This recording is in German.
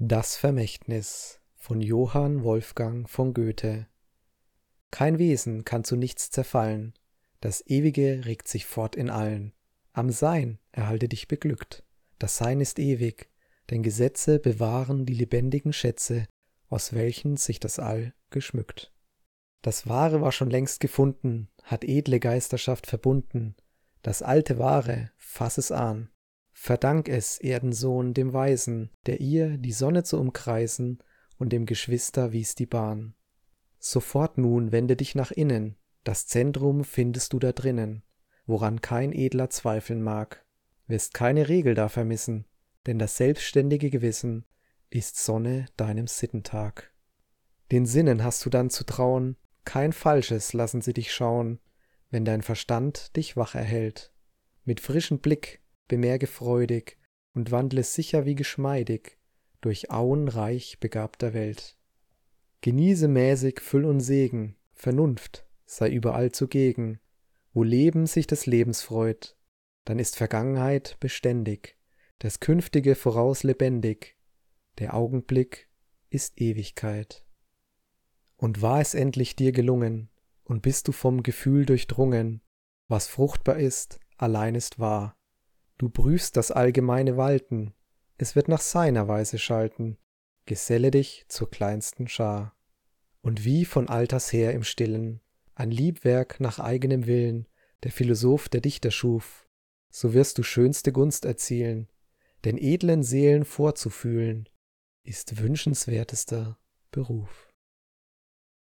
Das Vermächtnis von Johann Wolfgang von Goethe. Kein Wesen kann zu nichts zerfallen, das Ewige regt sich fort in allen. Am Sein erhalte dich beglückt, das Sein ist ewig, denn Gesetze bewahren die lebendigen Schätze, aus welchen sich das All geschmückt. Das Wahre war schon längst gefunden, hat edle Geisterschaft verbunden, das alte Wahre, fass es an, Verdank es, Erdensohn, dem Weisen, der ihr, die Sonne zu umkreisen, und dem Geschwister wies die Bahn. Sofort nun wende dich nach innen, das Zentrum findest du da drinnen, woran kein Edler zweifeln mag, wirst keine Regel da vermissen, denn das selbstständige Gewissen ist Sonne deinem Sittentag. Den Sinnen hast du dann zu trauen, kein Falsches lassen sie dich schauen, wenn dein Verstand dich wach erhält. Mit frischem Blick bemerke freudig und wandle sicher wie geschmeidig durch Auen reich begabter Welt. Genieße mäßig Füll und Segen, Vernunft sei überall zugegen, wo Leben sich des Lebens freut, dann ist Vergangenheit beständig, das Künftige voraus lebendig, der Augenblick ist Ewigkeit. Und war es endlich dir gelungen, und bist du vom Gefühl durchdrungen, was fruchtbar ist, allein ist wahr, Du prüfst das allgemeine Walten, es wird nach seiner Weise schalten, geselle dich zur kleinsten Schar. Und wie von alters her im Stillen, ein Liebwerk nach eigenem Willen, der Philosoph der Dichter schuf, so wirst du schönste Gunst erzielen, denn edlen Seelen vorzufühlen, ist wünschenswertester Beruf.